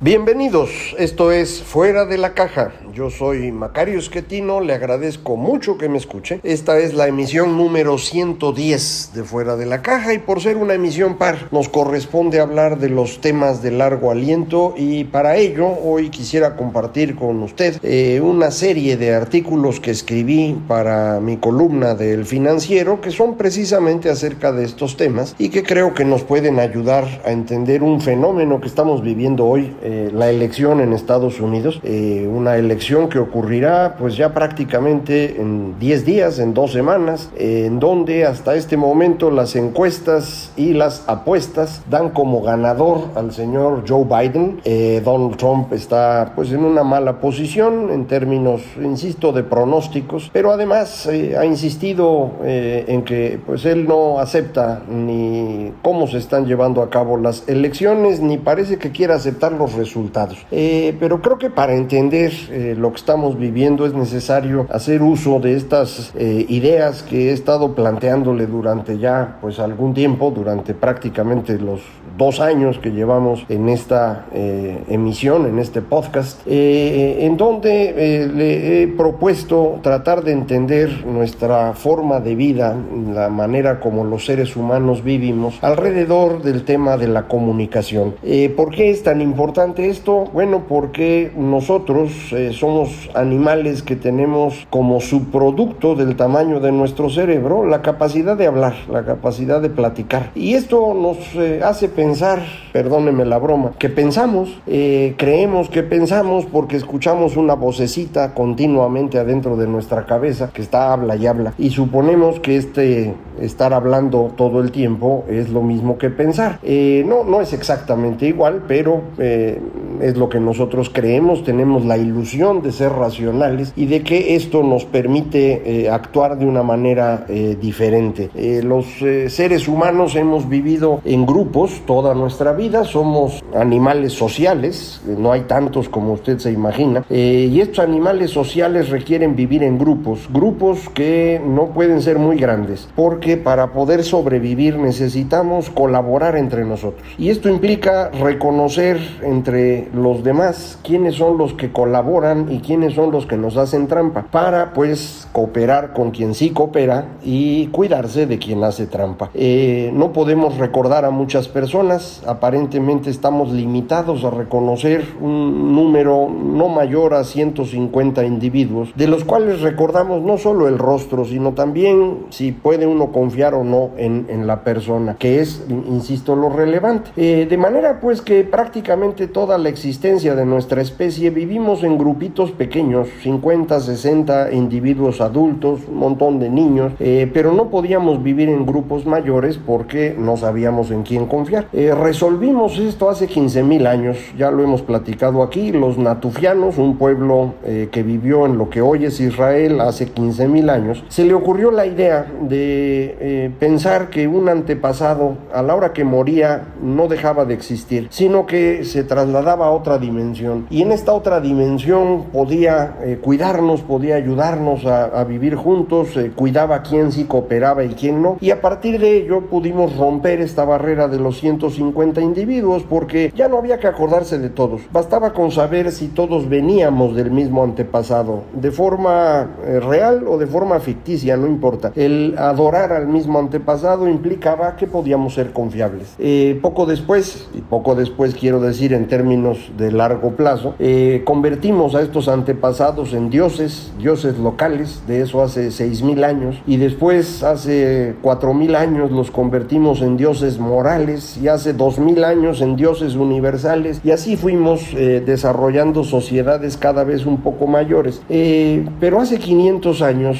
Bienvenidos, esto es Fuera de la Caja. Yo soy Macario Esquetino, le agradezco mucho que me escuche. Esta es la emisión número 110 de Fuera de la Caja y por ser una emisión par nos corresponde hablar de los temas de largo aliento y para ello hoy quisiera compartir con usted eh, una serie de artículos que escribí para mi columna del financiero que son precisamente acerca de estos temas y que creo que nos pueden ayudar a entender un fenómeno que estamos viviendo hoy eh, la elección en Estados Unidos, eh, una elección que ocurrirá pues ya prácticamente en 10 días, en dos semanas, eh, en donde hasta este momento las encuestas y las apuestas dan como ganador al señor Joe Biden. Donald Trump está pues en una mala posición en términos, insisto, de pronósticos, pero además ha insistido en que pues él no acepta ni cómo se están llevando a cabo las elecciones, ni parece que quiera aceptar los resultados. Eh, pero creo que para entender eh, lo que estamos viviendo es necesario hacer uso de estas eh, ideas que he estado planteándole durante ya pues algún tiempo, durante prácticamente los dos años que llevamos en esta emisión, en este podcast, en donde le he propuesto tratar de entender nuestra forma de vida, la manera como los seres humanos vivimos alrededor del tema de la comunicación. ¿Por qué es tan importante? Esto? Bueno, porque nosotros eh, somos animales que tenemos como subproducto del tamaño de nuestro cerebro la capacidad de hablar, la capacidad de platicar. Y esto nos eh, hace pensar, perdóneme la broma, que pensamos, eh, creemos que pensamos porque escuchamos una vocecita continuamente adentro de nuestra cabeza que está habla y habla. Y suponemos que este estar hablando todo el tiempo es lo mismo que pensar. no, no es exactamente igual, pero es lo que nosotros creemos, tenemos la ilusión de ser racionales y de que esto nos permite eh, actuar de una manera eh, diferente. Eh, los seres humanos hemos vivido en grupos toda nuestra vida, somos animales sociales, no hay tantos como usted se imagina, y estos animales sociales requieren vivir en grupos, grupos que no pueden ser muy grandes, porque para poder sobrevivir necesitamos colaborar entre nosotros. Y esto implica reconocer entre los demás quiénes son los que colaboran y quiénes son los que nos hacen trampa para pues cooperar con quien sí coopera y cuidarse de quien hace trampa. Eh, no podemos recordar a muchas personas, aparentemente estamos limitados a reconocer un número no mayor a 150 individuos, de los cuales recordamos no solo el rostro, sino también si puede uno confiar o no en, en la persona, que es, insisto, lo relevante. Eh, de manera pues que prácticamente todo la existencia de nuestra especie vivimos en grupitos pequeños, 50, 60 individuos adultos, un montón de niños, eh, pero no podíamos vivir en grupos mayores porque no sabíamos en quién confiar. Eh, resolvimos esto hace 15 mil años, ya lo hemos platicado aquí, los natufianos, un pueblo eh, que vivió en lo que hoy es Israel hace 15 mil años, se le ocurrió la idea de pensar que un antepasado a la hora que moría no dejaba de existir, sino que se trasladaba daba a otra dimensión. Y en esta otra dimensión podía eh, cuidarnos, podía ayudarnos a, vivir juntos, eh, cuidaba quién sí cooperaba y quién no. Y a partir de ello pudimos romper esta barrera de los 150 individuos porque ya no había que acordarse de todos. Bastaba con saber si todos veníamos del mismo antepasado, de forma eh, real o de forma ficticia, no importa. El adorar al mismo antepasado implicaba que podíamos ser confiables. poco después, y poco después quiero decir en términos de largo plazo, eh, convertimos a estos antepasados en dioses, dioses locales, de eso hace 6.000 años, y después hace 4.000 años los convertimos en dioses morales, y hace 2.000 años en dioses universales, y así fuimos eh, desarrollando sociedades cada vez un poco mayores. Eh, pero hace 500 años,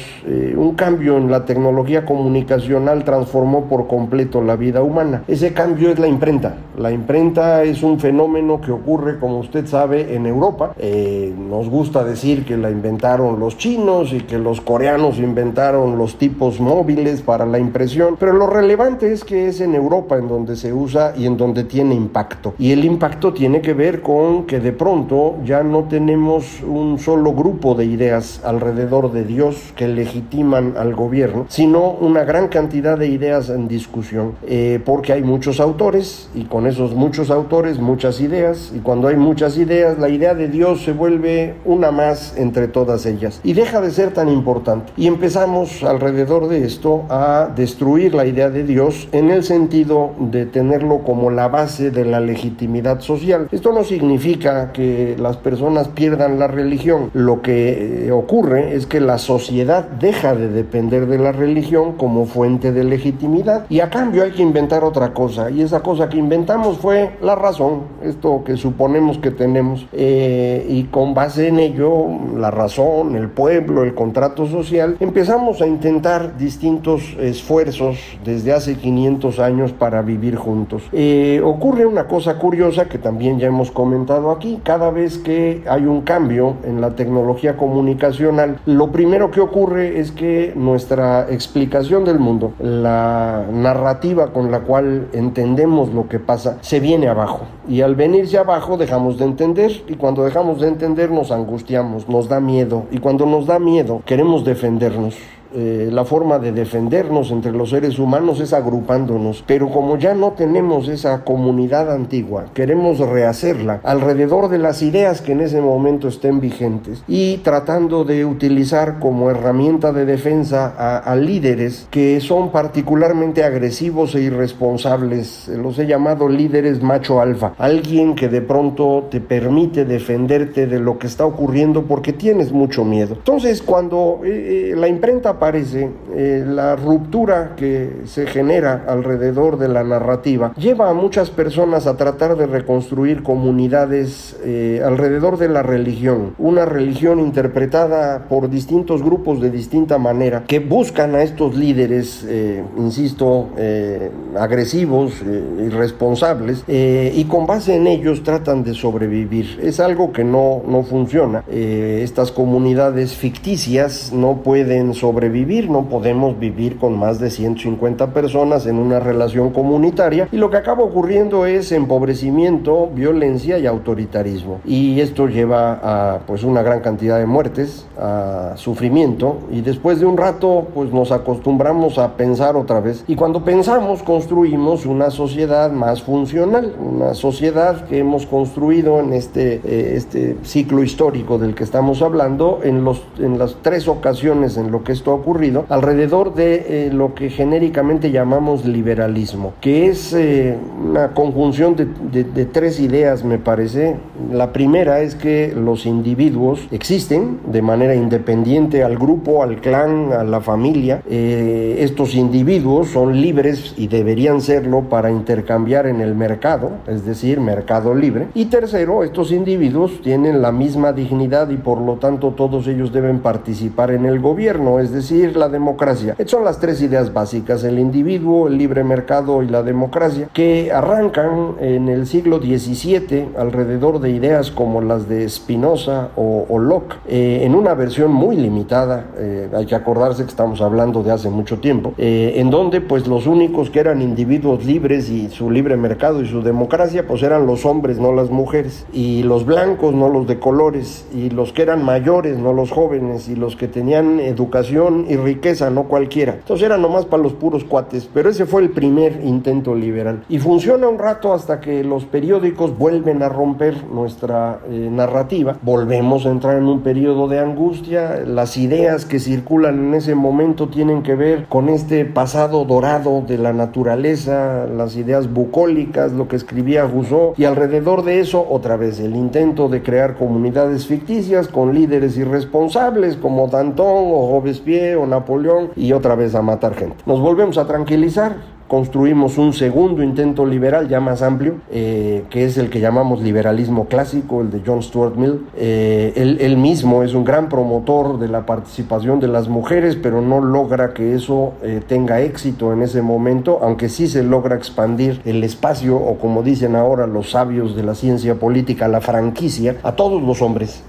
un cambio en la tecnología comunicacional transformó por completo la vida humana. Ese cambio es la imprenta. La imprenta es un fenómeno que ocurre, como usted sabe, en Europa. Eh, nos gusta decir que la inventaron los chinos y que los coreanos inventaron los tipos móviles para la impresión, pero lo relevante es que es en Europa en donde se usa y en donde tiene impacto. Y el impacto tiene que ver con que de pronto ya no tenemos un solo grupo de ideas alrededor de Dios que legitiman al gobierno, sino una gran cantidad de ideas en discusión, eh, porque hay muchos autores y con esos muchos autores muchas ideas, y cuando hay muchas ideas, la idea de Dios se vuelve una más entre todas ellas y deja de ser tan importante. Y empezamos alrededor de esto a destruir la idea de Dios en el sentido de tenerlo como la base de la legitimidad social. Esto no significa que las personas pierdan la religión. Lo que eh, ocurre es que la sociedad deja de depender de la religión como fuente de legitimidad y a cambio hay que inventar otra cosa y esa cosa que inventamos fue la razón, esto que suponemos que tenemos eh, y con base en ello la razón, el pueblo, el contrato social, empezamos a intentar distintos esfuerzos desde hace 500 años para vivir juntos. Eh, ocurre una cosa curiosa que también ya hemos comentado aquí, cada vez que hay un cambio en la tecnología comunicacional, lo primero que ocurre es que nuestra explicación del mundo, la narrativa con la cual entendemos lo que pasa, se viene abajo. Y al venirse abajo dejamos de entender y cuando dejamos de entender nos angustiamos, nos da miedo y cuando nos da miedo queremos defendernos. Eh, la forma de defendernos entre los seres humanos es agrupándonos, pero como ya no tenemos esa comunidad antigua, queremos rehacerla alrededor de las ideas que en ese momento estén vigentes y tratando de utilizar como herramienta de defensa a, a líderes que son particularmente agresivos e irresponsables. Los he llamado líderes macho alfa, alguien que de pronto te permite defenderte de lo que está ocurriendo porque tienes mucho miedo. Entonces, cuando eh, eh, la imprenta aparece, eh, la ruptura que se genera alrededor de la narrativa lleva a muchas personas a tratar de reconstruir comunidades eh, alrededor de la religión, una religión interpretada por distintos grupos de distinta manera que buscan a estos líderes, eh, insisto, agresivos, irresponsables, y con base en ellos tratan de sobrevivir. Es algo que no, no funciona. estas comunidades ficticias no pueden sobrevivir vivir, no podemos vivir con más de 150 personas en una relación comunitaria y lo que acaba ocurriendo es empobrecimiento, violencia y autoritarismo. Y esto lleva a pues una gran cantidad de muertes, a sufrimiento y después de un rato pues nos acostumbramos a pensar otra vez y cuando pensamos una sociedad más funcional, una sociedad que hemos construido en este, eh, este ciclo histórico del que estamos hablando en, los, en las tres ocasiones en lo que esto ocurrido alrededor de eh, lo que genéricamente llamamos liberalismo, que es eh, una conjunción de, de, tres ideas, me parece. La primera es que los individuos existen de manera independiente al grupo, al clan, a la familia. Eh, estos individuos son libres y deberían serlo para intercambiar en el mercado, es decir, mercado libre. Y tercero, estos individuos tienen la misma dignidad y por lo tanto todos ellos deben participar en el gobierno, es decir, la democracia. Estas son las tres ideas básicas, el individuo, el libre mercado y la democracia, que arrancan en el siglo XVII alrededor de ideas como las de Spinoza o, Locke, eh, en una versión muy limitada, eh, hay que acordarse que estamos hablando de hace mucho tiempo, eh, en donde pues los únicos que eran individuos libres y su libre mercado y su democracia pues eran los hombres, no las mujeres, y los blancos, no los de colores, y los que eran mayores, no los jóvenes, y los que tenían educación y riqueza, no cualquiera. Entonces era nomás para los puros cuates, pero ese fue el primer intento liberal. Y funciona un rato hasta que los periódicos vuelven a romper nuestra eh, narrativa, volvemos a entrar en un periodo de angustia, las ideas que circulan en ese momento tienen que ver con este pasado dorado de la naturaleza, las ideas bucólicas, lo que escribía Rousseau, y alrededor de eso otra vez el intento de crear comunidades ficticias con líderes irresponsables como Danton o Robespierre o Napoleón y otra vez a matar gente. Nos volvemos a tranquilizar construimos un segundo intento liberal ya más amplio, eh, que es el que llamamos liberalismo clásico, el de John Stuart Mill. Eh, él, mismo es un gran promotor de la participación de las mujeres, pero no logra que eso eh, tenga éxito en ese momento, aunque sí se logra expandir el espacio, o como dicen ahora los sabios de la ciencia política, la franquicia, a todos los hombres,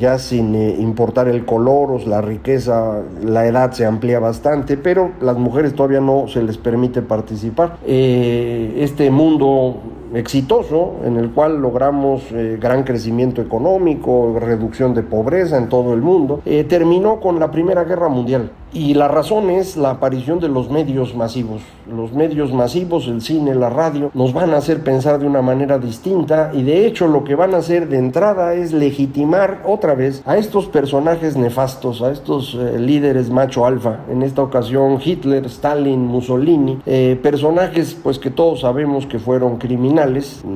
ya sin importar el color o la riqueza, la edad se amplía bastante, pero las mujeres todavía no se les permite participar participar. Eh, este mundo exitoso en el cual logramos eh, gran crecimiento económico, reducción de pobreza en todo el mundo, eh, terminó con la Primera Guerra Mundial. Y la razón es la aparición de los medios masivos. Los medios masivos, el cine, la radio, nos van a hacer pensar de una manera distinta y de hecho lo que van a hacer de entrada es legitimar otra vez a estos personajes nefastos, a estos eh, líderes macho alfa. En esta ocasión Hitler, Stalin, Mussolini, eh, personajes pues que todos sabemos que fueron criminales.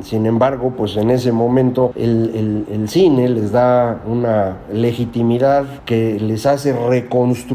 Sin embargo, pues en ese momento el, el cine les da una legitimidad que les hace reconstruir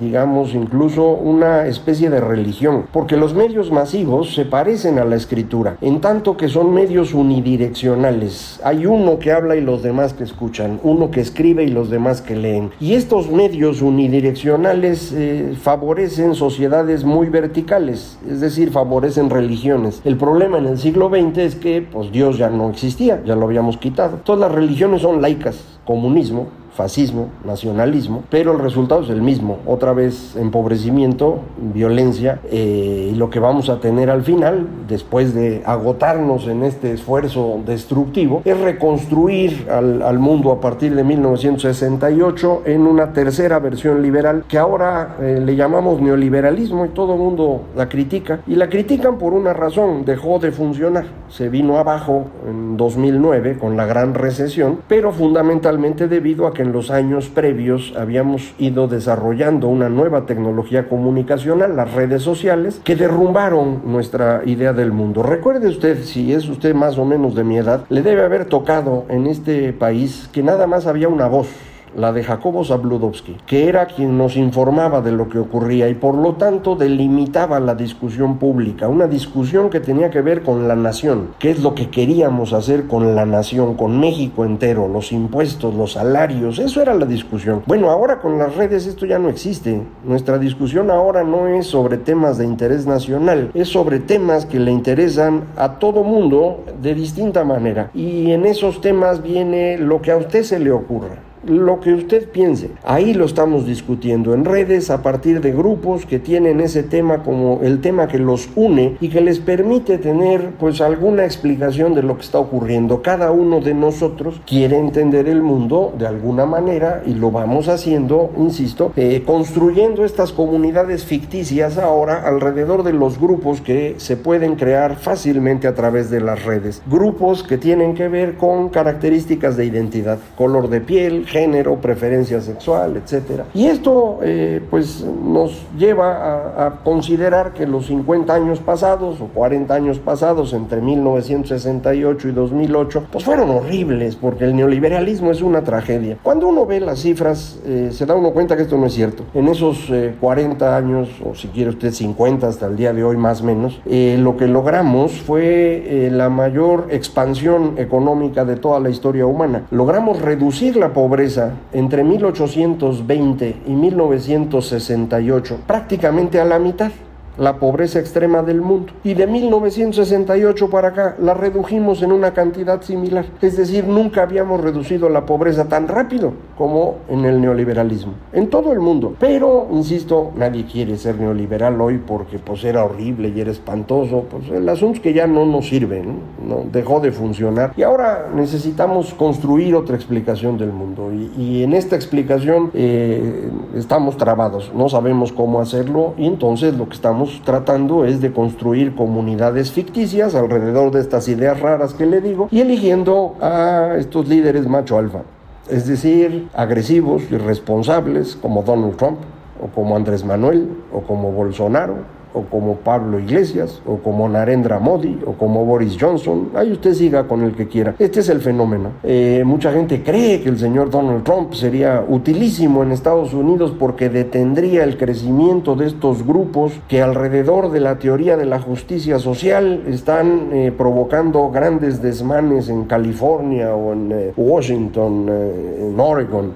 digamos, incluso una especie de religión, porque los medios masivos se parecen a la escritura, en tanto que son medios unidireccionales. Hay uno que habla y los demás que escuchan, uno que escribe y los demás que leen. Y estos medios unidireccionales eh, favorecen sociedades muy verticales, es decir, favorecen religiones. El problema en el siglo Es que pues, Dios ya no existía, ya lo habíamos quitado. Todas las religiones son laicas, comunismo, fascismo, nacionalismo, pero el resultado es el mismo, otra vez empobrecimiento, violencia, eh, y lo que vamos a tener al final, después de agotarnos en este esfuerzo destructivo, es reconstruir al, mundo a partir de 1968 en una tercera versión liberal que ahora eh, le llamamos neoliberalismo y todo el mundo la critica, y la critican por una razón, dejó de funcionar, se vino abajo en 2009 con la gran recesión, pero fundamentalmente debido a que en los años previos habíamos ido desarrollando una nueva tecnología comunicacional, las redes sociales, que derrumbaron nuestra idea del mundo. Recuerde usted, si es usted más o menos de mi edad, le debe haber tocado en este país que nada más había una voz la de Jacobo Zabludowski, que era quien nos informaba de lo que ocurría y por lo tanto delimitaba la discusión pública, una discusión que tenía que ver con la nación, qué es lo que queríamos hacer con la nación, con México entero, los impuestos, los salarios, eso era la discusión. Bueno, ahora con las redes esto ya no existe. Nuestra discusión ahora no es sobre temas de interés nacional, es sobre temas que le interesan a todo mundo de distinta manera. Y en esos temas viene lo que a usted se le ocurra lo que usted piense. Ahí lo estamos discutiendo en redes a partir de grupos que tienen ese tema como el tema que los une y que les permite tener pues alguna explicación de lo que está ocurriendo. Cada uno de nosotros quiere entender el mundo de alguna manera y lo vamos haciendo, insisto, eh, construyendo estas comunidades ficticias ahora alrededor de los grupos que se pueden crear fácilmente a través de las redes. Grupos que tienen que ver con características de identidad, color de piel, género, preferencia sexual, etcétera. Y esto eh, pues nos lleva a, considerar que los 50 años pasados o 40 años pasados entre 1968 y 2008 pues fueron horribles porque el neoliberalismo es una tragedia. Cuando uno ve las cifras eh, se da uno cuenta que esto no es cierto. En esos 40 eh, años o si quiere usted 50 hasta el día de hoy más o menos, lo que logramos fue la mayor expansión económica de toda la historia humana. Logramos reducir la pobreza entre 1820 y 1968 prácticamente a la mitad. La pobreza extrema del mundo. Y de 1968 para acá la redujimos en una cantidad similar. Es decir, nunca habíamos reducido la pobreza tan rápido como en el neoliberalismo. En todo el mundo. Pero, insisto, nadie quiere ser neoliberal hoy porque pues era horrible y era espantoso. Pues el asunto es que ya no nos sirve, ¿no? dejó de funcionar. Y ahora necesitamos construir otra explicación del mundo. Y, en esta explicación eh, estamos trabados. No sabemos cómo hacerlo y entonces lo que estamos tratando es de construir comunidades ficticias alrededor de estas ideas raras que le digo y eligiendo a estos líderes macho alfa. Es decir, agresivos, irresponsables como Donald Trump o como Andrés Manuel o como Bolsonaro o como Pablo Iglesias, o como Narendra Modi, o como Boris Johnson. Ahí usted siga con el que quiera. Este es el fenómeno. Eh, mucha gente cree que el señor Donald Trump sería utilísimo en Estados Unidos porque detendría el crecimiento de estos grupos que alrededor de la teoría de la justicia social están eh, provocando grandes desmanes en California o en eh, Washington, en Oregon.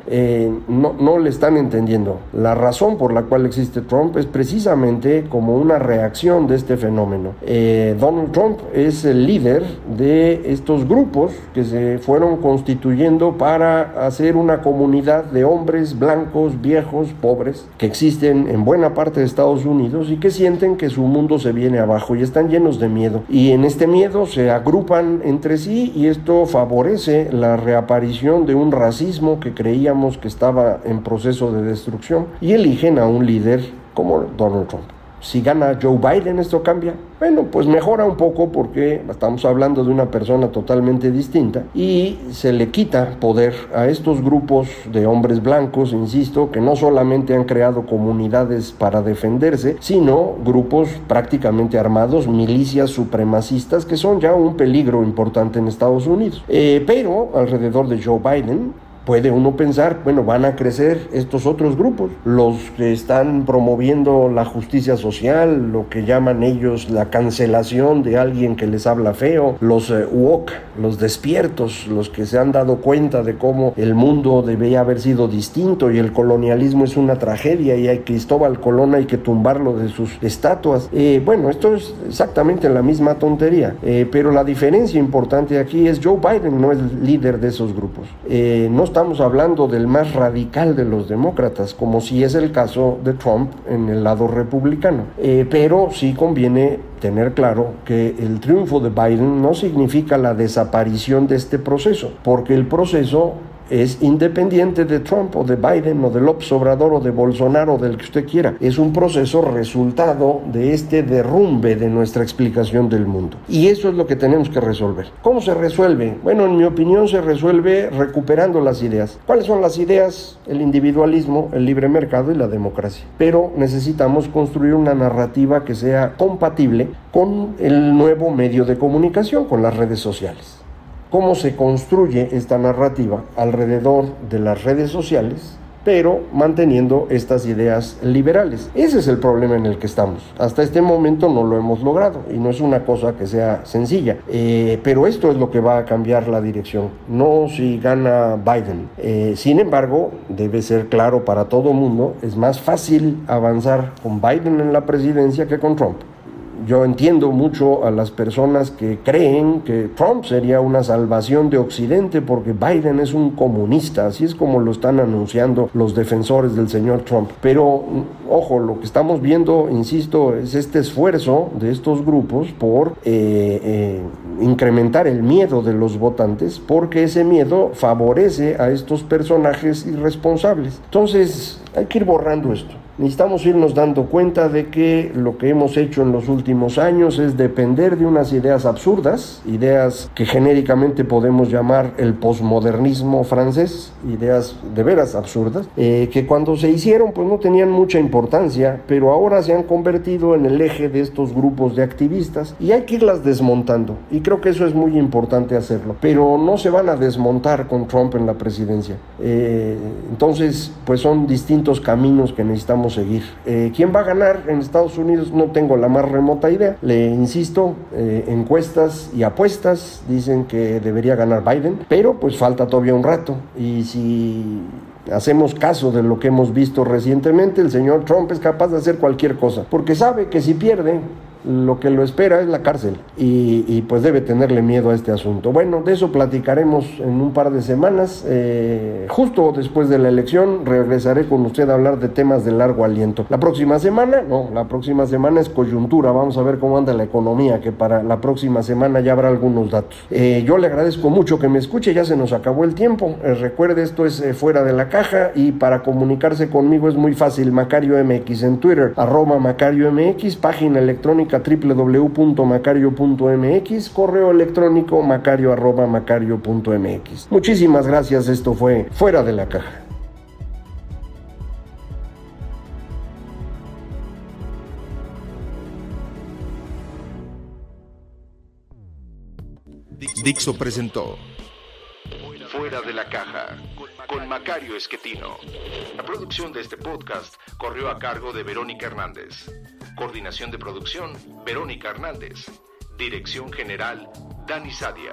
no, no le están entendiendo. La razón por la cual existe Trump es precisamente como un una reacción de este fenómeno. Eh, Donald Trump es el líder de estos grupos que se fueron constituyendo para hacer una comunidad de hombres blancos, viejos, pobres, que existen en buena parte de Estados Unidos y que sienten que su mundo se viene abajo y están llenos de miedo. Y en este miedo se agrupan entre sí y esto favorece la reaparición de un racismo que creíamos que estaba en proceso de destrucción y eligen a un líder como Donald Trump. Si gana Joe Biden, ¿esto cambia? Bueno, pues mejora un poco porque estamos hablando de una persona totalmente distinta y se le quita poder a estos grupos de hombres blancos, insisto, que no solamente han creado comunidades para defenderse, sino grupos prácticamente armados, milicias supremacistas, que son ya un peligro importante en Estados Unidos. Eh, pero alrededor de Joe Biden, puede uno pensar, bueno, van a crecer estos otros grupos, los que están promoviendo la justicia social, lo que llaman ellos la cancelación de alguien que les habla feo, los uh, woke, los despiertos, los que se han dado cuenta de cómo el mundo debía haber sido distinto y el colonialismo es una tragedia y hay Cristóbal Colón hay que tumbarlo de sus estatuas. Eh, bueno, esto es exactamente la misma tontería, eh, pero la diferencia importante aquí es Joe Biden no es líder de esos grupos. Eh, no está estamos hablando del más radical de los demócratas, como si es el caso de Trump en el lado republicano. Eh, pero sí conviene tener claro que el triunfo de Biden no significa la desaparición de este proceso, porque el proceso es independiente de Trump o de Biden o de López Obrador o de Bolsonaro o del que usted quiera. Es un proceso resultado de este derrumbe de nuestra explicación del mundo. Y eso es lo que tenemos que resolver. ¿Cómo se resuelve? Bueno, en mi opinión se resuelve recuperando las ideas. ¿Cuáles son las ideas? El individualismo, el libre mercado y la democracia. Pero necesitamos construir una narrativa que sea compatible con el nuevo medio de comunicación, con las redes sociales cómo se construye esta narrativa alrededor de las redes sociales, pero manteniendo estas ideas liberales. Ese es el problema en el que estamos. Hasta este momento no lo hemos logrado y no es una cosa que sea sencilla, eh, pero esto es lo que va a cambiar la dirección, no si gana Biden. Eh, sin embargo, debe ser claro para todo mundo, es más fácil avanzar con Biden en la presidencia que con Trump yo entiendo mucho a las personas que creen que Trump sería una salvación de Occidente porque Biden es un comunista, así es como lo están anunciando los defensores del señor Trump. Pero, ojo, lo que estamos viendo, insisto, es este esfuerzo de estos grupos por eh, eh, incrementar el miedo de los votantes porque ese miedo favorece a estos personajes irresponsables. Entonces, hay que ir borrando esto. Necesitamos irnos dando cuenta de que lo que hemos hecho en los últimos años es depender de unas ideas absurdas, ideas que genéricamente podemos llamar el posmodernismo francés, ideas de veras absurdas, eh, que cuando se hicieron pues no tenían mucha importancia, pero ahora se han convertido en el eje de estos grupos de activistas y hay que irlas desmontando. Y creo que eso es muy importante hacerlo, pero no se van a desmontar con Trump en la presidencia. Eh, entonces, pues son distintos caminos que necesitamos seguir. Eh, ¿Quién va a ganar en Estados Unidos? No tengo la más remota idea. Le insisto, eh, encuestas y apuestas dicen que debería ganar Biden, pero pues falta todavía un rato. Y si hacemos caso de lo que hemos visto recientemente, el señor Trump es capaz de hacer cualquier cosa, porque sabe que si pierde, lo que lo espera es la cárcel y, pues debe tenerle miedo a este asunto. Bueno, de eso platicaremos en un par de semanas. Eh, justo después de la elección regresaré con usted a hablar de temas de largo aliento. La próxima semana, no, la próxima semana es coyuntura. Vamos a ver cómo anda la economía, que para la próxima semana ya habrá algunos datos. Eh, yo le agradezco mucho que me escuche, ya se nos acabó el tiempo. Eh, recuerde, esto es fuera de la caja y para comunicarse conmigo es muy fácil. Macario MX en Twitter, arroba Macario MX, página electrónica www.macario.mx, correo electrónico macario.macario.mx. Muchísimas gracias, esto fue Fuera de la Caja. Dixo presentó Fuera de la Caja con Macario Esquetino. La producción de este podcast corrió a cargo de Verónica Hernández. Coordinación de producción, Verónica Hernández. Dirección General, Dani Sadia.